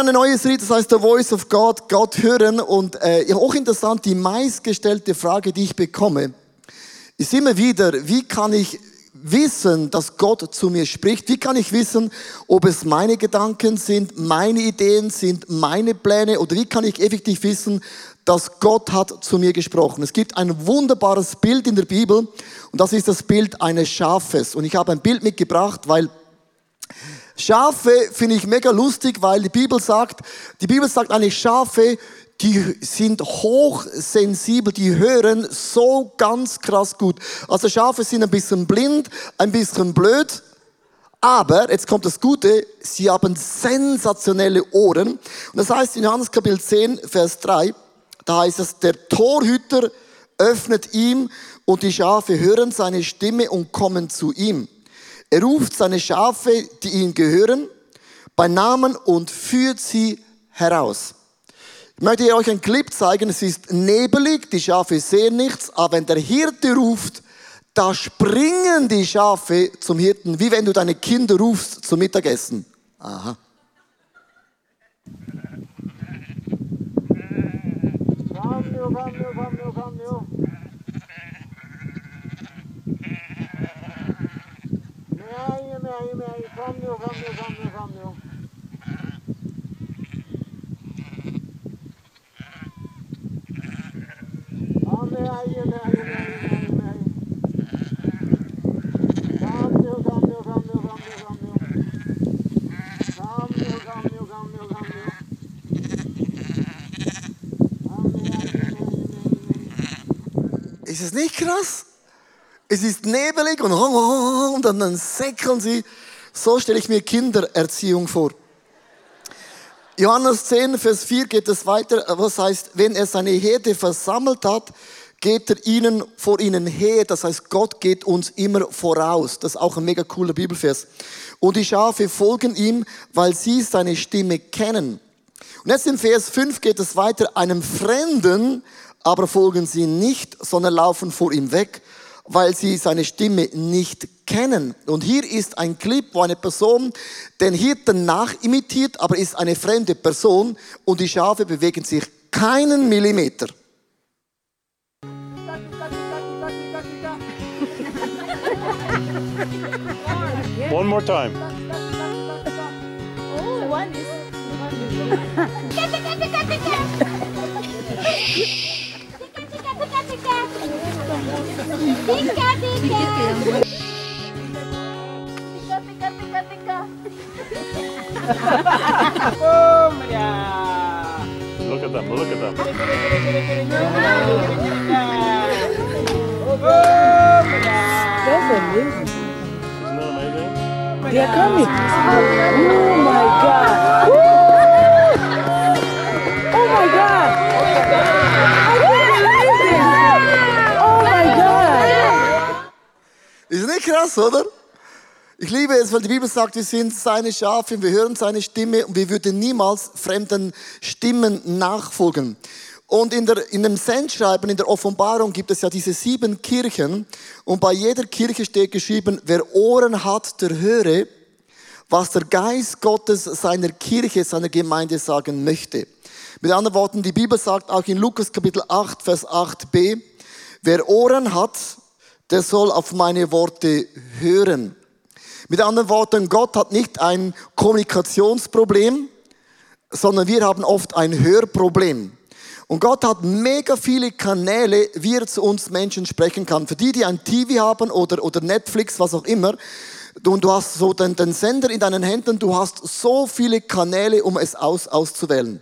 Beginnen eine neue Serie, das heißt The Voice of God, Gott hören. Und äh, auch interessant, die meistgestellte Frage, die ich bekomme, ist immer wieder, wie kann ich wissen, dass Gott zu mir spricht? Wie kann ich wissen, ob es meine Gedanken sind, meine Ideen sind, meine Pläne oder wie kann ich effektiv wissen, dass Gott hat zu mir gesprochen? Es gibt ein wunderbares Bild in der Bibel und das ist das Bild eines Schafes. Und ich habe ein Bild mitgebracht, weil Schafe finde ich mega lustig, weil die Bibel sagt, die Bibel sagt eigentlich Schafe, die sind hochsensibel, die hören so ganz krass gut. Also Schafe sind ein bisschen blind, ein bisschen blöd, aber, jetzt kommt das Gute, sie haben sensationelle Ohren. Und das heißt in Johannes Kapitel 10, Vers 3, da heißt es, der Torhüter öffnet ihm und die Schafe hören seine Stimme und kommen zu ihm. Er ruft seine Schafe, die ihm gehören, bei Namen und führt sie heraus. Ich möchte euch einen Clip zeigen. Es ist nebelig, die Schafe sehen nichts, aber wenn der Hirte ruft, da springen die Schafe zum Hirten, wie wenn du deine Kinder rufst zum Mittagessen. Aha. Come you, come you, come Ist es nicht krass? Es ist nebelig und, und dann säckeln sie. So stelle ich mir Kindererziehung vor. Johannes 10, Vers 4 geht es weiter, was heißt, wenn er seine Herde versammelt hat, geht er ihnen vor ihnen her. Das heißt, Gott geht uns immer voraus. Das ist auch ein mega cooler Bibelvers. Und die Schafe folgen ihm, weil sie seine Stimme kennen. Und jetzt im Vers 5 geht es weiter, einem Fremden aber folgen sie nicht, sondern laufen vor ihm weg, weil sie seine Stimme nicht kennen. Und hier ist ein Clip, wo eine Person den Hirten nachimitiert, aber ist eine fremde Person und die Schafe bewegen sich keinen Millimeter. One more time. Oh, one is. Look at them. Look at them. oh, That's amazing. Isn't that amazing? They are coming. Oh my God. Woo! Oh my God. I can't believe Ich liebe es, weil die Bibel sagt, wir sind seine Schafe, wir hören seine Stimme und wir würden niemals fremden Stimmen nachfolgen. Und in, der, in dem Sendschreiben, in der Offenbarung gibt es ja diese sieben Kirchen und bei jeder Kirche steht geschrieben, wer Ohren hat, der höre, was der Geist Gottes seiner Kirche, seiner Gemeinde sagen möchte. Mit anderen Worten, die Bibel sagt auch in Lukas Kapitel 8, Vers 8b, wer Ohren hat, der soll auf meine Worte hören. Mit anderen Worten, Gott hat nicht ein Kommunikationsproblem, sondern wir haben oft ein Hörproblem. Und Gott hat mega viele Kanäle, wie er zu uns Menschen sprechen kann. Für die, die ein TV haben oder, oder Netflix, was auch immer, und du hast so den, den Sender in deinen Händen, du hast so viele Kanäle, um es aus, auszuwählen.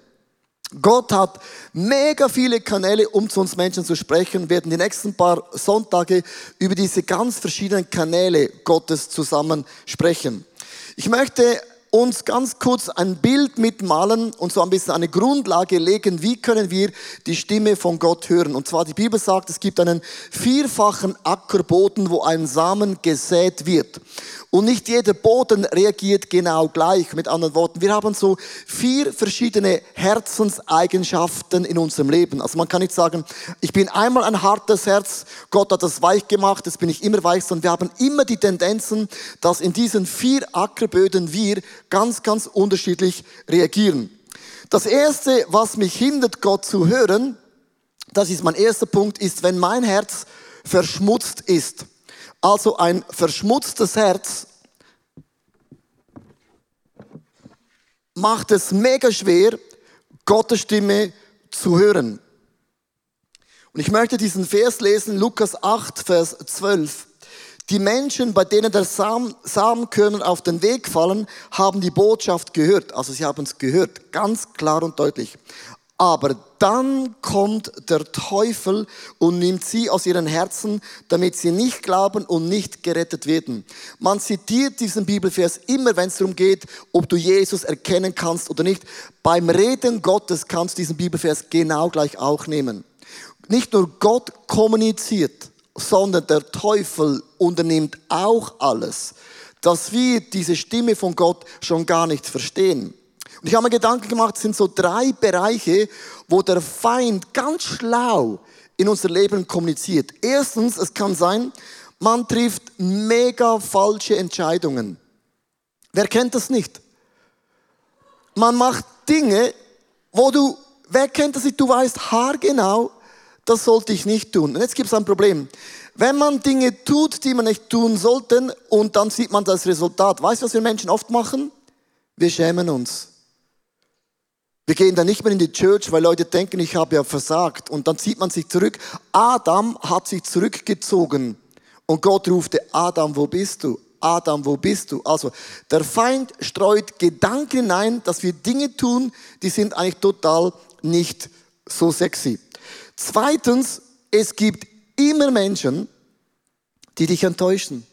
Gott hat mega viele Kanäle, um zu uns Menschen zu sprechen. Wir werden die nächsten paar Sonntage über diese ganz verschiedenen Kanäle Gottes zusammen sprechen. Ich möchte uns ganz kurz ein Bild mitmalen und so ein bisschen eine Grundlage legen, wie können wir die Stimme von Gott hören. Und zwar die Bibel sagt, es gibt einen vierfachen Ackerboden, wo ein Samen gesät wird. Und nicht jeder Boden reagiert genau gleich. Mit anderen Worten, wir haben so vier verschiedene Herzenseigenschaften in unserem Leben. Also man kann nicht sagen, ich bin einmal ein hartes Herz, Gott hat das weich gemacht, jetzt bin ich immer weich, sondern wir haben immer die Tendenzen, dass in diesen vier Ackerböden wir ganz, ganz unterschiedlich reagieren. Das erste, was mich hindert, Gott zu hören, das ist mein erster Punkt, ist, wenn mein Herz verschmutzt ist. Also ein verschmutztes Herz macht es mega schwer, Gottes Stimme zu hören. Und ich möchte diesen Vers lesen, Lukas 8, Vers 12. Die Menschen, bei denen der Sam Samenkörner auf den Weg fallen, haben die Botschaft gehört. Also sie haben es gehört, ganz klar und deutlich. Aber dann kommt der Teufel und nimmt sie aus ihren Herzen, damit sie nicht glauben und nicht gerettet werden. Man zitiert diesen Bibelvers immer, wenn es darum geht, ob du Jesus erkennen kannst oder nicht. Beim Reden Gottes kannst du diesen Bibelvers genau gleich auch nehmen. Nicht nur Gott kommuniziert, sondern der Teufel unternimmt auch alles, dass wir diese Stimme von Gott schon gar nicht verstehen. Und ich habe mir Gedanken gemacht, es sind so drei Bereiche, wo der Feind ganz schlau in unser Leben kommuniziert. Erstens, es kann sein, man trifft mega falsche Entscheidungen. Wer kennt das nicht? Man macht Dinge, wo du, wer kennt das nicht? Du weißt haargenau, das sollte ich nicht tun. Und jetzt gibt es ein Problem. Wenn man Dinge tut, die man nicht tun sollte, und dann sieht man das Resultat. Weißt du, was wir Menschen oft machen? Wir schämen uns. Wir gehen dann nicht mehr in die Church, weil Leute denken, ich habe ja versagt. Und dann zieht man sich zurück. Adam hat sich zurückgezogen. Und Gott rufte, Adam, wo bist du? Adam, wo bist du? Also, der Feind streut Gedanken hinein, dass wir Dinge tun, die sind eigentlich total nicht so sexy. Zweitens, es gibt immer Menschen, die dich enttäuschen.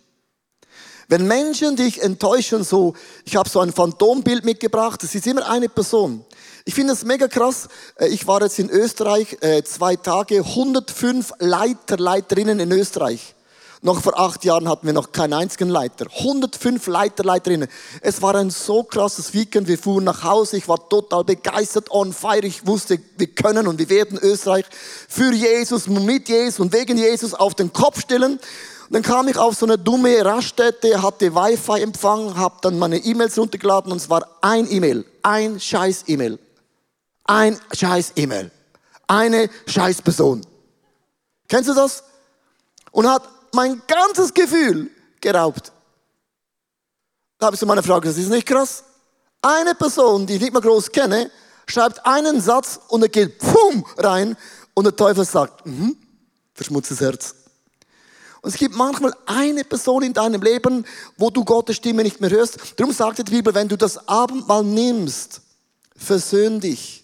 Wenn Menschen dich enttäuschen, so, ich habe so ein Phantombild mitgebracht, es ist immer eine Person. Ich finde es mega krass. Äh, ich war jetzt in Österreich äh, zwei Tage, 105 Leiter, Leiterinnen in Österreich. Noch vor acht Jahren hatten wir noch keinen einzigen Leiter. 105 Leiter, Leiterinnen. Es war ein so krasses Weekend. Wir fuhren nach Hause. Ich war total begeistert, on fire. Ich wusste, wir können und wir werden Österreich für Jesus, mit Jesus und wegen Jesus auf den Kopf stellen. Und dann kam ich auf so eine dumme Raststätte, hatte Wi-Fi-Empfang, habe dann meine E-Mails runtergeladen und es war ein E-Mail, ein scheiß E-Mail. Ein scheiß E-Mail. Eine scheiß Person. Kennst du das? Und hat mein ganzes Gefühl geraubt. Da habe ich so meine Frage, das ist nicht krass? Eine Person, die ich nicht mal groß kenne, schreibt einen Satz und er geht pum rein und der Teufel sagt, mhm, verschmutztes Herz. Und es gibt manchmal eine Person in deinem Leben, wo du Gottes Stimme nicht mehr hörst. Darum sagt die Bibel, wenn du das Abendmahl nimmst, versöhn dich.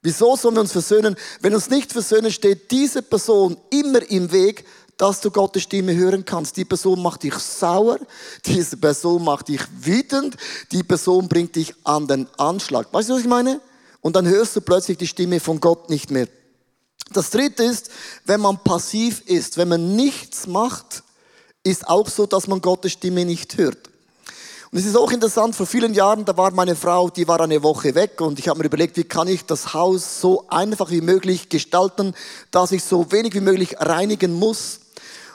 Wieso sollen wir uns versöhnen? Wenn uns nicht versöhnen, steht diese Person immer im Weg, dass du Gottes Stimme hören kannst. Die Person macht dich sauer, diese Person macht dich wütend, die Person bringt dich an den Anschlag. Weißt du, was ich meine? Und dann hörst du plötzlich die Stimme von Gott nicht mehr. Das dritte ist, wenn man passiv ist, wenn man nichts macht, ist auch so, dass man Gottes Stimme nicht hört. Und es ist auch interessant, vor vielen Jahren, da war meine Frau, die war eine Woche weg und ich habe mir überlegt, wie kann ich das Haus so einfach wie möglich gestalten, dass ich so wenig wie möglich reinigen muss.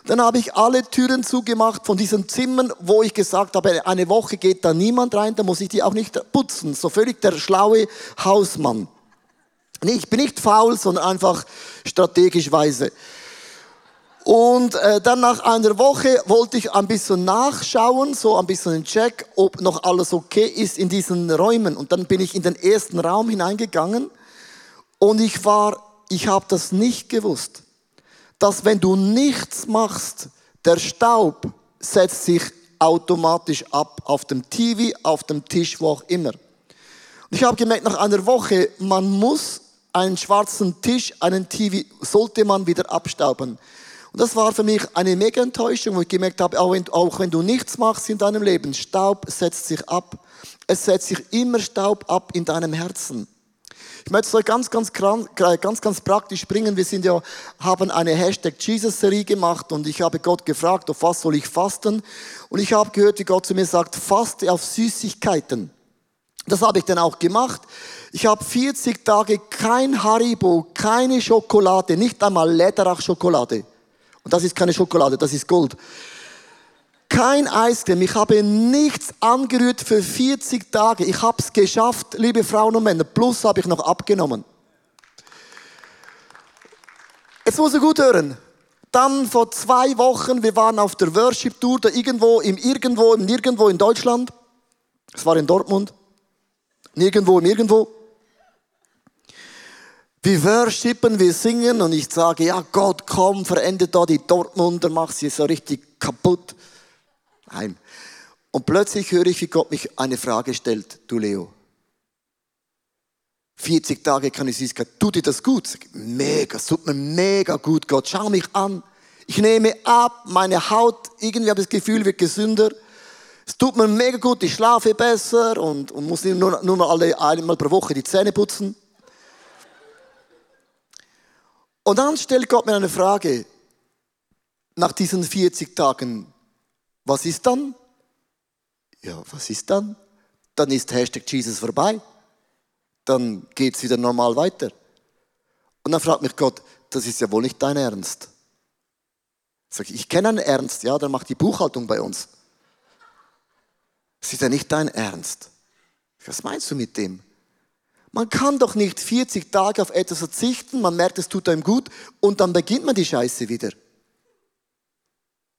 Dann habe ich alle Türen zugemacht von diesen Zimmern, wo ich gesagt habe, eine Woche geht da niemand rein, da muss ich die auch nicht putzen. So völlig der schlaue Hausmann. Nee, ich bin nicht faul, sondern einfach strategisch weise. Und äh, dann nach einer Woche wollte ich ein bisschen nachschauen, so ein bisschen check, ob noch alles okay ist in diesen Räumen. Und dann bin ich in den ersten Raum hineingegangen und ich war, ich habe das nicht gewusst, dass wenn du nichts machst, der Staub setzt sich automatisch ab auf dem TV, auf dem Tisch, wo auch immer. Und ich habe gemerkt, nach einer Woche, man muss einen schwarzen Tisch, einen TV, sollte man wieder abstauben. Und das war für mich eine mega Enttäuschung, wo ich gemerkt habe, auch wenn, auch wenn du nichts machst in deinem Leben, Staub setzt sich ab. Es setzt sich immer Staub ab in deinem Herzen. Ich möchte es euch ganz, ganz, ganz, ganz praktisch bringen. Wir sind ja, haben eine Hashtag Jesus-Serie gemacht und ich habe Gott gefragt, auf was soll ich fasten? Und ich habe gehört, wie Gott zu mir sagt, faste auf Süßigkeiten. Das habe ich dann auch gemacht. Ich habe 40 Tage kein Haribo, keine Schokolade, nicht einmal Lederach-Schokolade. Und das ist keine Schokolade, das ist Gold. Kein Eiscreme. Ich habe nichts angerührt für 40 Tage. Ich habe es geschafft, liebe Frauen und Männer. Plus habe ich noch abgenommen. Jetzt muss ich gut hören. Dann vor zwei Wochen, wir waren auf der Worship Tour, da irgendwo, im Irgendwo, im Nirgendwo in Deutschland. Es war in Dortmund. Nirgendwo, im Irgendwo. Wir worshipen, wir singen und ich sage, ja Gott, komm, verendet da die Dortmunder, mach sie so richtig kaputt. Nein. Und plötzlich höre ich, wie Gott mich eine Frage stellt, du Leo. 40 Tage kann ich Süßigkeit. Tut dir das gut? Mega, es tut mir mega gut, Gott. Schau mich an. Ich nehme ab, meine Haut, irgendwie habe ich das Gefühl, wird gesünder. Es tut mir mega gut, ich schlafe besser und, und muss nur, nur noch alle einmal pro Woche die Zähne putzen. Und dann stellt Gott mir eine Frage. Nach diesen 40 Tagen, was ist dann? Ja, was ist dann? Dann ist Hashtag Jesus vorbei. Dann geht es wieder normal weiter. Und dann fragt mich Gott, das ist ja wohl nicht dein Ernst. Sag ich, ich kenne einen Ernst, ja, der macht die Buchhaltung bei uns. Das ist ja nicht dein Ernst. Was meinst du mit dem? Man kann doch nicht 40 Tage auf etwas verzichten, man merkt, es tut einem gut und dann beginnt man die Scheiße wieder.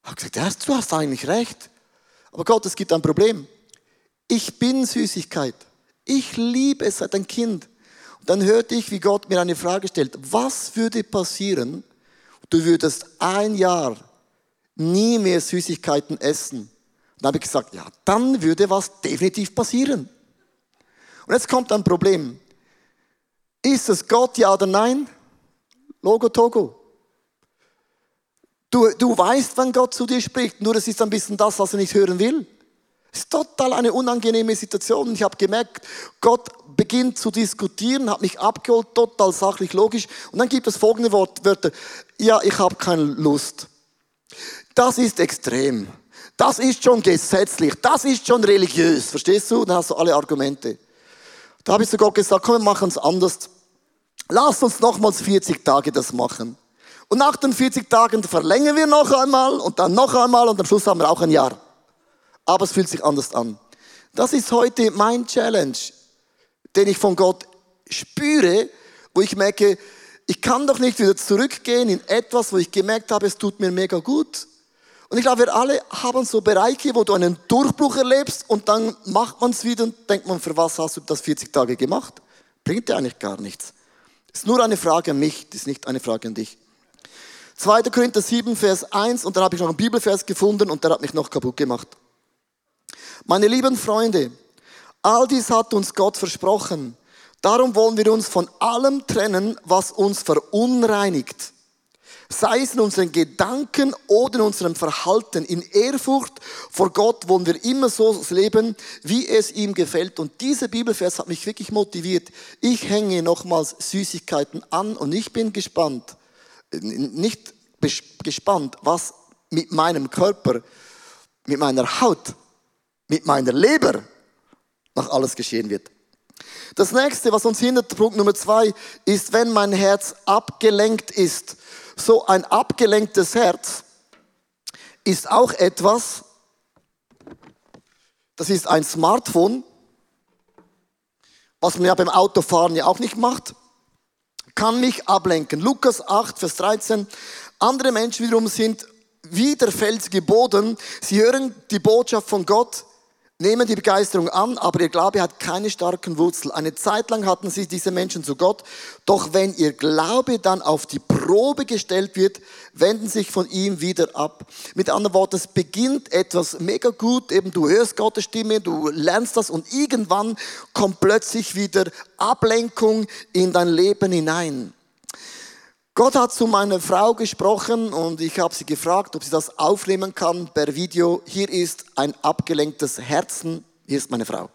Habe gesagt, ja, du hast eigentlich recht. Aber Gott, es gibt ein Problem. Ich bin Süßigkeit. Ich liebe es seit ein Kind. Und dann hörte ich, wie Gott mir eine Frage stellt. Was würde passieren, du würdest ein Jahr nie mehr Süßigkeiten essen? Und dann habe ich gesagt, ja, dann würde was definitiv passieren. Und jetzt kommt ein Problem. Ist es Gott, ja oder nein? Logo Togo. Du, du weißt, wann Gott zu dir spricht, nur es ist ein bisschen das, was er nicht hören will. Es ist total eine unangenehme Situation. Ich habe gemerkt, Gott beginnt zu diskutieren, hat mich abgeholt, total sachlich, logisch. Und dann gibt es folgende Wörter. Ja, ich habe keine Lust. Das ist extrem. Das ist schon gesetzlich. Das ist schon religiös. Verstehst du? Dann hast du alle Argumente. Da habe ich zu Gott gesagt, komm, wir machen es anders. Lass uns nochmals 40 Tage das machen. Und nach den 40 Tagen verlängern wir noch einmal und dann noch einmal und am Schluss haben wir auch ein Jahr. Aber es fühlt sich anders an. Das ist heute mein Challenge, den ich von Gott spüre, wo ich merke, ich kann doch nicht wieder zurückgehen in etwas, wo ich gemerkt habe, es tut mir mega gut. Und ich glaube, wir alle haben so Bereiche, wo du einen Durchbruch erlebst und dann macht man es wieder und denkt man, für was hast du das 40 Tage gemacht? Bringt dir eigentlich gar nichts. Das ist nur eine Frage an mich, ist nicht eine Frage an dich. 2. Korinther 7, Vers 1 und dann habe ich noch einen Bibelvers gefunden und der hat mich noch kaputt gemacht. Meine lieben Freunde, all dies hat uns Gott versprochen. Darum wollen wir uns von allem trennen, was uns verunreinigt sei es in unseren Gedanken oder in unserem Verhalten. In Ehrfurcht vor Gott wollen wir immer so leben, wie es ihm gefällt. Und dieser Bibelvers hat mich wirklich motiviert. Ich hänge nochmals Süßigkeiten an und ich bin gespannt, nicht gespannt, was mit meinem Körper, mit meiner Haut, mit meiner Leber noch alles geschehen wird. Das nächste, was uns hindert, Punkt Nummer zwei, ist, wenn mein Herz abgelenkt ist so ein abgelenktes Herz ist auch etwas, das ist ein Smartphone, was man ja beim Autofahren ja auch nicht macht, kann mich ablenken. Lukas 8, Vers 13. Andere Menschen wiederum sind wie der felsige Boden. Sie hören die Botschaft von Gott, nehmen die Begeisterung an, aber ihr Glaube hat keine starken Wurzeln. Eine Zeit lang hatten sie diese Menschen zu Gott, doch wenn ihr Glaube dann auf die Probe gestellt wird, wenden sich von ihm wieder ab. Mit anderen Worten, es beginnt etwas mega gut, eben du hörst Gottes Stimme, du lernst das und irgendwann kommt plötzlich wieder Ablenkung in dein Leben hinein. Gott hat zu meiner Frau gesprochen und ich habe sie gefragt, ob sie das aufnehmen kann per Video. Hier ist ein abgelenktes Herzen. Hier ist meine Frau.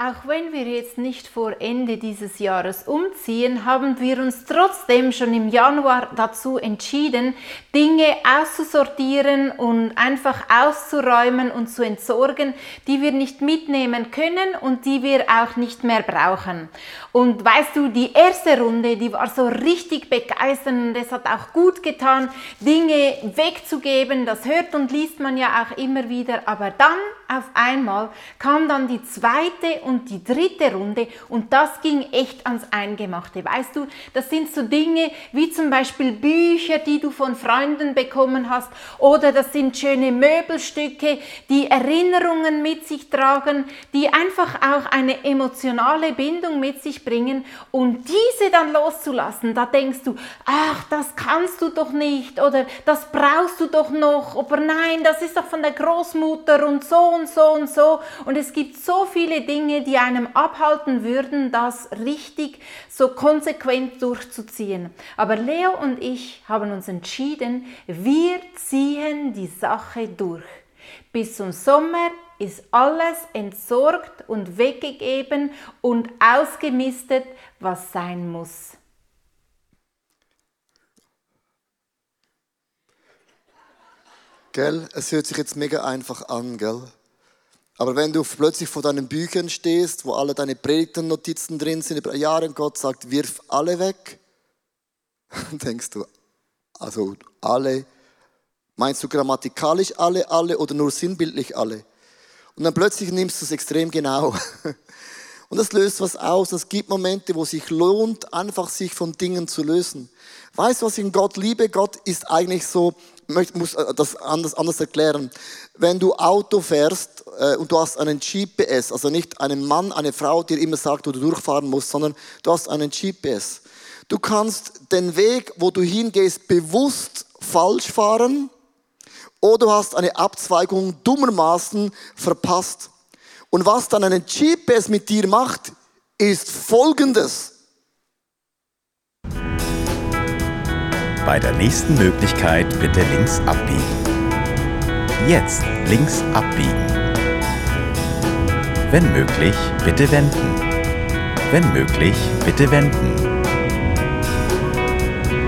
Auch wenn wir jetzt nicht vor Ende dieses Jahres umziehen, haben wir uns trotzdem schon im Januar dazu entschieden, Dinge auszusortieren und einfach auszuräumen und zu entsorgen, die wir nicht mitnehmen können und die wir auch nicht mehr brauchen. Und weißt du, die erste Runde, die war so richtig begeisternd und es hat auch gut getan, Dinge wegzugeben. Das hört und liest man ja auch immer wieder. Aber dann auf einmal kam dann die zweite und die dritte Runde. Und das ging echt ans Eingemachte. Weißt du, das sind so Dinge wie zum Beispiel Bücher, die du von Freunden bekommen hast. Oder das sind schöne Möbelstücke, die Erinnerungen mit sich tragen, die einfach auch eine emotionale Bindung mit sich bringen. Und diese dann loszulassen, da denkst du, ach, das kannst du doch nicht. Oder das brauchst du doch noch, aber nein, das ist doch von der Großmutter und so und so und so. Und es gibt so viele Dinge, die einem abhalten würden, das richtig so konsequent durchzuziehen. Aber Leo und ich haben uns entschieden, wir ziehen die Sache durch. Bis zum Sommer ist alles entsorgt und weggegeben und ausgemistet, was sein muss. Gell? Es hört sich jetzt mega einfach an, gell? Aber wenn du plötzlich vor deinen Büchern stehst, wo alle deine Predigtennotizen drin sind über Jahre und Gott sagt, wirf alle weg, denkst du, also alle, meinst du grammatikalisch alle, alle oder nur sinnbildlich alle? Und dann plötzlich nimmst du es extrem genau. Und das löst was aus. Es gibt Momente, wo es sich lohnt, einfach sich von Dingen zu lösen. Weißt du, was ich in Gott liebe? Gott ist eigentlich so, ich muss äh, das anders, anders erklären. Wenn du Auto fährst äh, und du hast einen GPS, also nicht einen Mann, eine Frau, die dir immer sagt, wo du durchfahren musst, sondern du hast einen GPS. Du kannst den Weg, wo du hingehst, bewusst falsch fahren oder du hast eine Abzweigung dummermaßen verpasst. Und was dann einen GPS mit dir macht, ist folgendes. Bei der nächsten Möglichkeit bitte links abbiegen. Jetzt links abbiegen. Wenn möglich, bitte wenden. Wenn möglich, bitte wenden.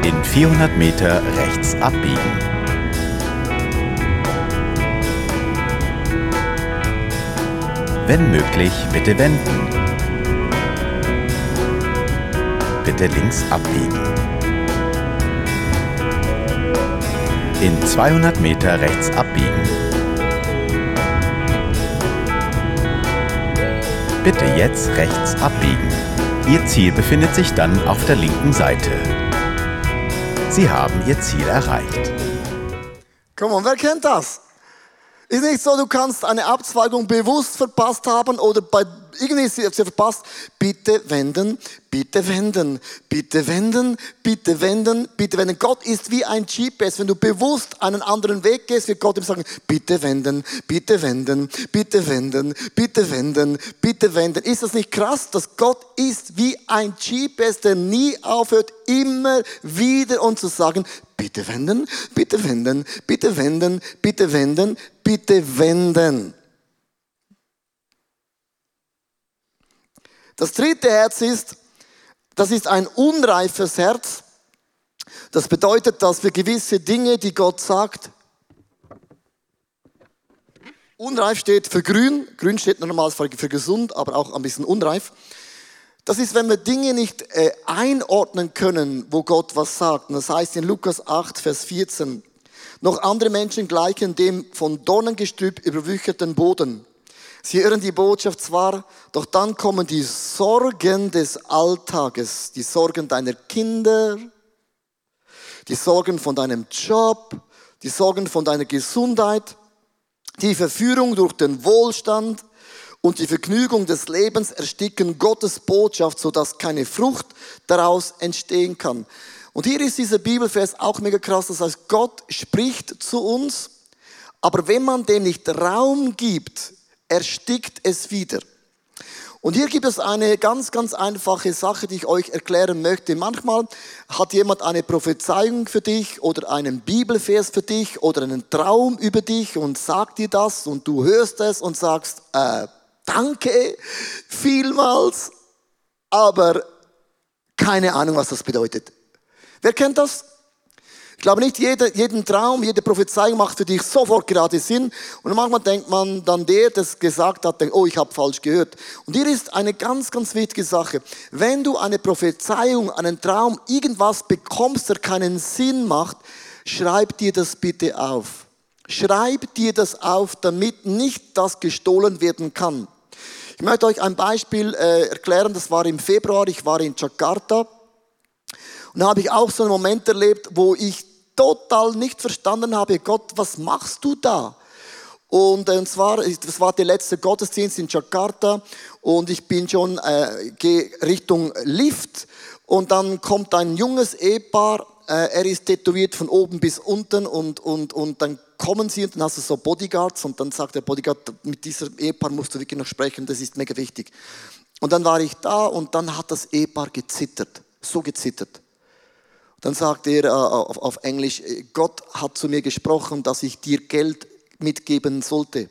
In 400 Meter rechts abbiegen. Wenn möglich, bitte wenden. Bitte links abbiegen. In 200 Meter rechts abbiegen. Bitte jetzt rechts abbiegen. Ihr Ziel befindet sich dann auf der linken Seite. Sie haben Ihr Ziel erreicht. Komm wer kennt das? Ist nicht so, du kannst eine Abzweigung bewusst verpasst haben oder bei irgendwie ist sie verpasst. Bitte wenden, bitte wenden, bitte wenden, bitte wenden, bitte wenden. Gott ist wie ein GPS. Wenn du bewusst einen anderen Weg gehst, wird Gott ihm sagen, bitte wenden, bitte wenden, bitte wenden, bitte wenden, bitte wenden. Ist das nicht krass, dass Gott ist wie ein GPS, der nie aufhört, immer wieder uns zu sagen, bitte wenden, bitte wenden, bitte wenden, bitte wenden, bitte wenden. Das dritte Herz ist, das ist ein unreifes Herz. Das bedeutet, dass wir gewisse Dinge, die Gott sagt, unreif steht für grün, grün steht normalerweise für, gesund, aber auch ein bisschen unreif. Das ist, wenn wir Dinge nicht äh, einordnen können, wo Gott was sagt. Und das heißt in Lukas 8, Vers 14, noch andere Menschen gleichen dem von Dornengestrüpp überwücherten Boden. Sie hören die Botschaft zwar, doch dann kommen die Sorgen des Alltages, die Sorgen deiner Kinder, die Sorgen von deinem Job, die Sorgen von deiner Gesundheit, die Verführung durch den Wohlstand und die Vergnügung des Lebens ersticken Gottes Botschaft, sodass keine Frucht daraus entstehen kann. Und hier ist dieser Bibelvers auch mega krass. Das heißt, Gott spricht zu uns, aber wenn man dem nicht Raum gibt, erstickt es wieder. Und hier gibt es eine ganz, ganz einfache Sache, die ich euch erklären möchte. Manchmal hat jemand eine Prophezeiung für dich oder einen Bibelvers für dich oder einen Traum über dich und sagt dir das und du hörst es und sagst, äh, danke vielmals, aber keine Ahnung, was das bedeutet. Wer kennt das? Ich glaube nicht, jeder, jeden Traum, jede Prophezeiung macht für dich sofort gerade Sinn. Und manchmal denkt man dann, der, der es gesagt hat, denkt, oh, ich habe falsch gehört. Und hier ist eine ganz, ganz wichtige Sache. Wenn du eine Prophezeiung, einen Traum, irgendwas bekommst, der keinen Sinn macht, schreib dir das bitte auf. Schreib dir das auf, damit nicht das gestohlen werden kann. Ich möchte euch ein Beispiel äh, erklären. Das war im Februar. Ich war in Jakarta. Und da habe ich auch so einen Moment erlebt, wo ich total nicht verstanden habe, Gott, was machst du da? Und, äh, und zwar, das war der letzte Gottesdienst in Jakarta und ich bin schon äh, Richtung Lift und dann kommt ein junges Ehepaar, er ist tätowiert von oben bis unten und, und, und dann kommen sie und dann hast du so Bodyguards und dann sagt der Bodyguard, mit diesem Ehepaar musst du wirklich noch sprechen, das ist mega wichtig. Und dann war ich da und dann hat das Ehepaar gezittert, so gezittert. Dann sagt er äh, auf, auf Englisch, äh, Gott hat zu mir gesprochen, dass ich dir Geld mitgeben sollte.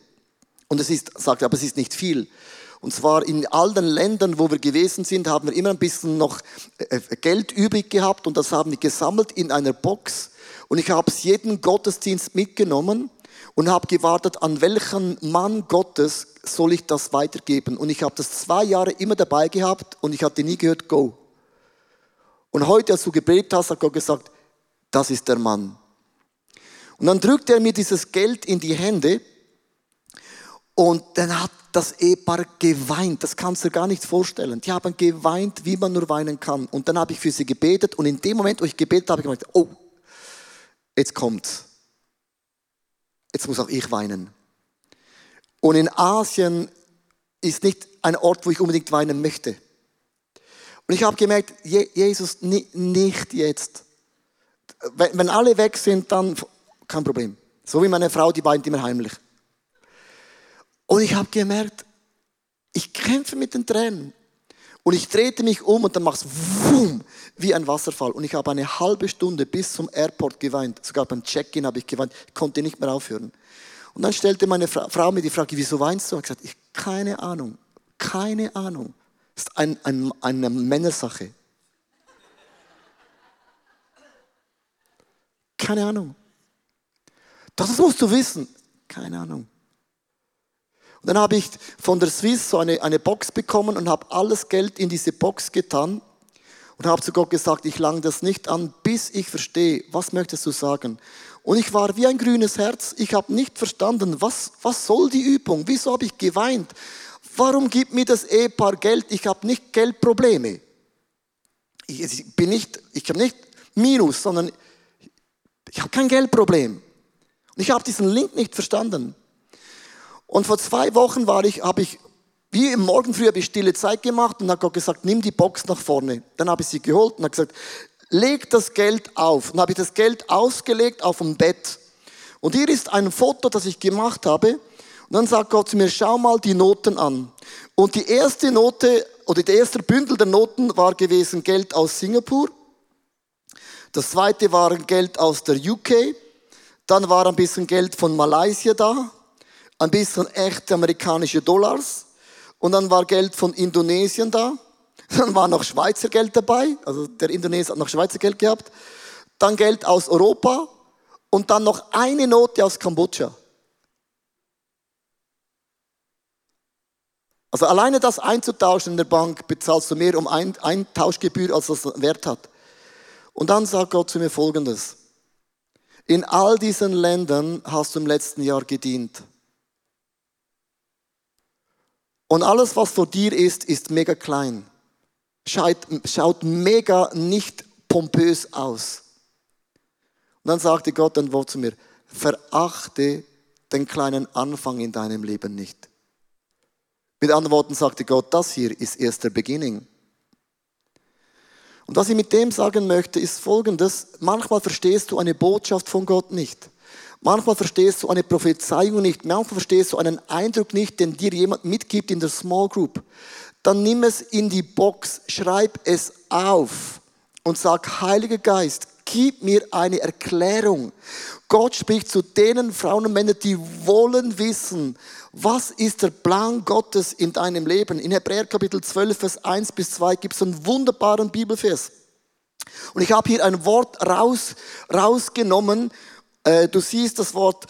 Und es ist, sagt er, aber es ist nicht viel. Und zwar in all den Ländern, wo wir gewesen sind, haben wir immer ein bisschen noch äh, Geld übrig gehabt und das haben wir gesammelt in einer Box. Und ich habe es jeden Gottesdienst mitgenommen und habe gewartet, an welchen Mann Gottes soll ich das weitergeben. Und ich habe das zwei Jahre immer dabei gehabt und ich hatte nie gehört, go. Und heute, als du gebetet hast, hat Gott gesagt, das ist der Mann. Und dann drückt er mir dieses Geld in die Hände und dann hat das Ehepaar geweint. Das kannst du dir gar nicht vorstellen. Die haben geweint, wie man nur weinen kann. Und dann habe ich für sie gebetet und in dem Moment, wo ich gebetet habe, habe ich gedacht, oh, jetzt kommt's. Jetzt muss auch ich weinen. Und in Asien ist nicht ein Ort, wo ich unbedingt weinen möchte. Und ich habe gemerkt, Jesus, nicht jetzt. Wenn alle weg sind, dann kein Problem. So wie meine Frau, die weint immer heimlich. Und ich habe gemerkt, ich kämpfe mit den Tränen. Und ich drehte mich um und dann macht es wumm, wie ein Wasserfall. Und ich habe eine halbe Stunde bis zum Airport geweint. Sogar beim Check-in habe ich geweint. Ich konnte nicht mehr aufhören. Und dann stellte meine Frau mir die Frage, wieso weinst du? Und ich habe gesagt, ich, keine Ahnung, keine Ahnung ist ein, ein, eine Männersache. Keine Ahnung. Das musst du wissen. Keine Ahnung. Und dann habe ich von der Swiss so eine, eine Box bekommen und habe alles Geld in diese Box getan und habe zu Gott gesagt, ich lang das nicht an, bis ich verstehe, was möchtest du sagen. Und ich war wie ein grünes Herz. Ich habe nicht verstanden, was, was soll die Übung? Wieso habe ich geweint? Warum gibt mir das Ehepaar Geld? Ich habe nicht Geldprobleme. Ich bin nicht, ich habe nicht Minus, sondern ich habe kein Geldproblem. Und ich habe diesen Link nicht verstanden. Und vor zwei Wochen war ich, habe ich, wie im Morgen früh, habe ich stille Zeit gemacht und habe Gott gesagt, nimm die Box nach vorne. Dann habe ich sie geholt und habe gesagt, leg das Geld auf. Dann habe ich das Geld ausgelegt auf dem Bett. Und hier ist ein Foto, das ich gemacht habe. Und dann sagt Gott zu mir, schau mal die Noten an. Und die erste Note oder der erste Bündel der Noten war gewesen Geld aus Singapur. Das zweite war Geld aus der UK. Dann war ein bisschen Geld von Malaysia da. Ein bisschen echte amerikanische Dollars. Und dann war Geld von Indonesien da. Dann war noch Schweizer Geld dabei. Also der Indonesier hat noch Schweizer Geld gehabt. Dann Geld aus Europa. Und dann noch eine Note aus Kambodscha. Also alleine das einzutauschen in der Bank bezahlst du mehr um ein, ein Tauschgebühr, als das Wert hat. Und dann sagt Gott zu mir Folgendes. In all diesen Ländern hast du im letzten Jahr gedient. Und alles, was vor dir ist, ist mega klein. Schaut, schaut mega nicht pompös aus. Und dann sagte Gott ein Wort zu mir, verachte den kleinen Anfang in deinem Leben nicht. Mit anderen Worten sagte Gott, das hier ist erst der Beginning. Und was ich mit dem sagen möchte, ist folgendes. Manchmal verstehst du eine Botschaft von Gott nicht. Manchmal verstehst du eine Prophezeiung nicht. Manchmal verstehst du einen Eindruck nicht, den dir jemand mitgibt in der Small Group. Dann nimm es in die Box, schreib es auf und sag, Heiliger Geist, gib mir eine Erklärung. Gott spricht zu denen Frauen und Männern, die wollen wissen, was ist der Plan Gottes in deinem Leben. In Hebräer Kapitel 12, Vers 1 bis 2 gibt es einen wunderbaren Bibelvers. Und ich habe hier ein Wort raus, rausgenommen. Äh, Du siehst das Wort,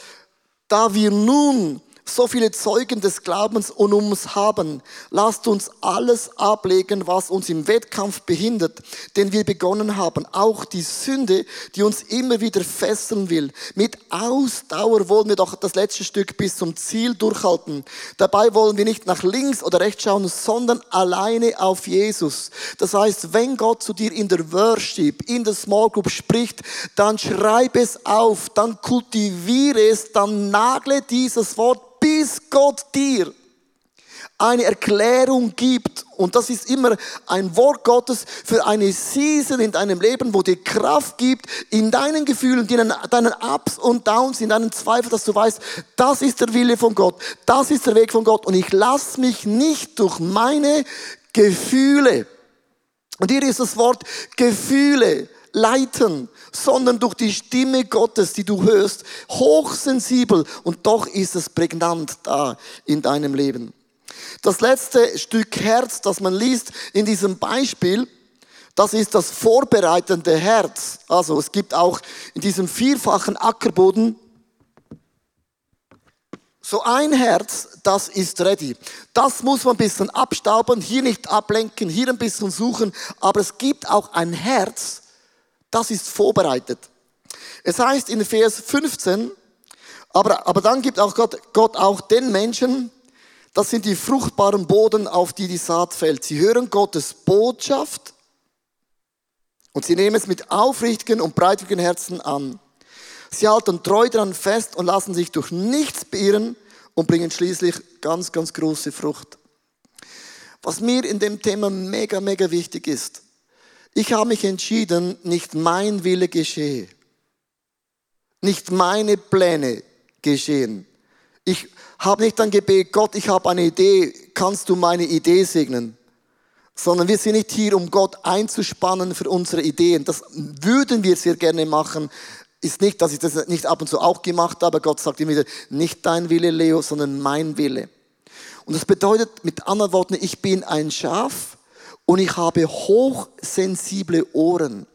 da wir nun so viele Zeugen des Glaubens um uns haben, lasst uns alles ablegen, was uns im Wettkampf behindert, den wir begonnen haben. Auch die Sünde, die uns immer wieder fesseln will. Mit Ausdauer wollen wir doch das letzte Stück bis zum Ziel durchhalten. Dabei wollen wir nicht nach links oder rechts schauen, sondern alleine auf Jesus. Das heißt, wenn Gott zu dir in der Worship, in der Small Group spricht, dann schreib es auf, dann kultiviere es, dann nagle dieses Wort bis Gott dir eine Erklärung gibt. Und das ist immer ein Wort Gottes für eine Season in deinem Leben, wo dir Kraft gibt, in deinen Gefühlen, in deinen, Ups und Downs, in deinen Zweifeln, dass du weißt, das ist der Wille von Gott, das ist der Weg von Gott. Und ich lasse mich nicht durch meine Gefühle, und hier ist das Wort Gefühle leiten, sondern durch die Stimme Gottes, die du hörst, hochsensibel und doch ist es prägnant da in deinem Leben. Das letzte Stück Herz, das man liest in diesem Beispiel, das ist das vorbereitende Herz. Also es gibt auch in diesem vierfachen Ackerboden so ein Herz, das ist ready. Das muss man ein bisschen abstauben, hier nicht ablenken, hier ein bisschen suchen, aber es gibt auch ein Herz, das ist vorbereitet. Es heißt in Vers 15, aber, aber dann gibt auch Gott, Gott auch den Menschen, das sind die fruchtbaren Boden, auf die die Saat fällt. Sie hören Gottes Botschaft und sie nehmen es mit aufrichtigen und breitigen Herzen an. Sie halten treu daran fest und lassen sich durch nichts beirren und bringen schließlich ganz, ganz große Frucht. Was mir in dem Thema mega, mega wichtig ist, ich habe mich entschieden, nicht mein Wille geschehe, nicht meine Pläne geschehen. Ich habe nicht dann gebeten, Gott, ich habe eine Idee, kannst du meine Idee segnen? Sondern wir sind nicht hier, um Gott einzuspannen für unsere Ideen. Das würden wir sehr gerne machen. Ist nicht, dass ich das nicht ab und zu auch gemacht habe. Gott sagt immer wieder, nicht dein Wille, Leo, sondern mein Wille. Und das bedeutet mit anderen Worten, ich bin ein Schaf und ich habe hochsensible Ohren.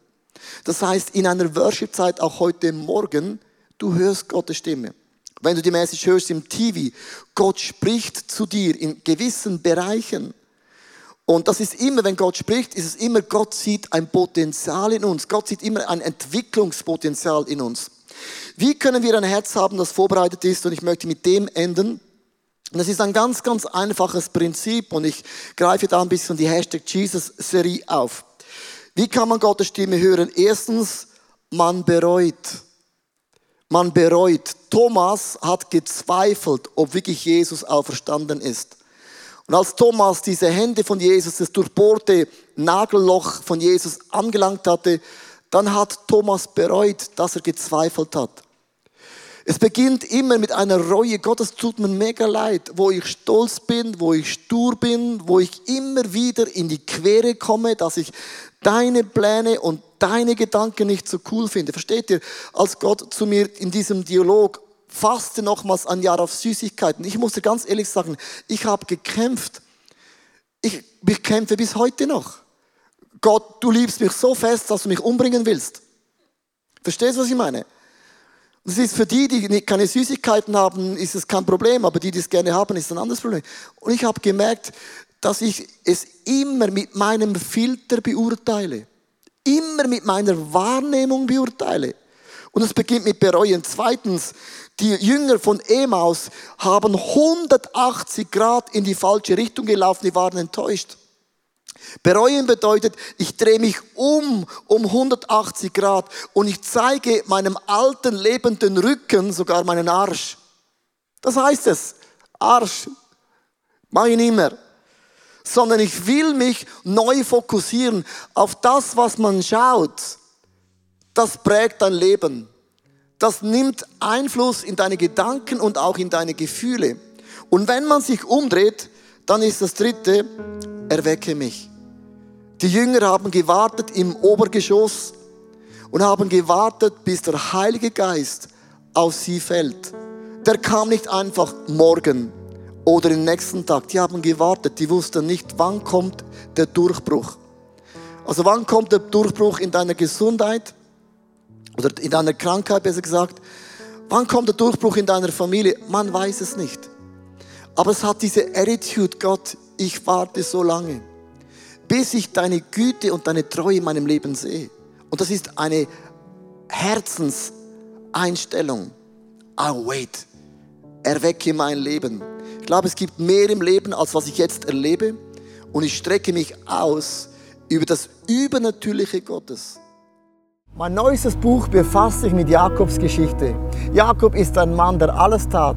Das heißt, in einer Worship-Zeit, auch heute Morgen, du hörst Gottes Stimme. Wenn du die Message hörst im TV, Gott spricht zu dir in gewissen Bereichen. Und das ist immer, wenn Gott spricht, ist es immer, Gott sieht ein Potenzial in uns. Gott sieht immer ein Entwicklungspotenzial in uns. Wie können wir ein Herz haben, das vorbereitet ist? Und ich möchte mit dem enden. Und das ist ein ganz, ganz einfaches Prinzip und ich greife da ein bisschen die Hashtag Jesus-Serie auf. Wie kann man Gottes Stimme hören? Erstens, man bereut. Man bereut. Thomas hat gezweifelt, ob wirklich Jesus auferstanden ist. Und als Thomas diese Hände von Jesus, das durchbohrte Nagelloch von Jesus angelangt hatte, dann hat Thomas bereut, dass er gezweifelt hat. Es beginnt immer mit einer Reue. Gott, es tut mir mega leid, wo ich stolz bin, wo ich stur bin, wo ich immer wieder in die Quere komme, dass ich deine Pläne und deine Gedanken nicht so cool finde. Versteht ihr? Als Gott zu mir in diesem Dialog faste nochmals ein Jahr auf Süßigkeiten. Ich musste ganz ehrlich sagen, ich habe gekämpft. Ich, ich kämpfe bis heute noch. Gott, du liebst mich so fest, dass du mich umbringen willst. Verstehst du, was ich meine? Das ist für die, die keine Süßigkeiten haben, ist es kein Problem, aber die, die es gerne haben, ist ein anderes Problem. Und ich habe gemerkt, dass ich es immer mit meinem Filter beurteile. Immer mit meiner Wahrnehmung beurteile. Und es beginnt mit Bereuen. Zweitens, die Jünger von Emaus haben 180 Grad in die falsche Richtung gelaufen, die waren enttäuscht. Bereuen bedeutet, ich drehe mich um um 180 Grad und ich zeige meinem alten lebenden Rücken sogar meinen Arsch. Das heißt es. Arsch. Mach ich nicht mehr. Sondern ich will mich neu fokussieren auf das, was man schaut. Das prägt dein Leben. Das nimmt Einfluss in deine Gedanken und auch in deine Gefühle. Und wenn man sich umdreht, dann ist das dritte, erwecke mich. Die Jünger haben gewartet im Obergeschoss und haben gewartet, bis der Heilige Geist auf sie fällt. Der kam nicht einfach morgen oder den nächsten Tag. Die haben gewartet. Die wussten nicht, wann kommt der Durchbruch. Also wann kommt der Durchbruch in deiner Gesundheit oder in deiner Krankheit, besser gesagt. Wann kommt der Durchbruch in deiner Familie? Man weiß es nicht. Aber es hat diese Attitude, Gott, ich warte so lange, bis ich deine Güte und deine Treue in meinem Leben sehe. Und das ist eine Herzenseinstellung. I'll wait. Erwecke mein Leben. Ich glaube, es gibt mehr im Leben, als was ich jetzt erlebe. Und ich strecke mich aus über das Übernatürliche Gottes. Mein neuestes Buch befasst sich mit Jakobs Geschichte. Jakob ist ein Mann, der alles tat,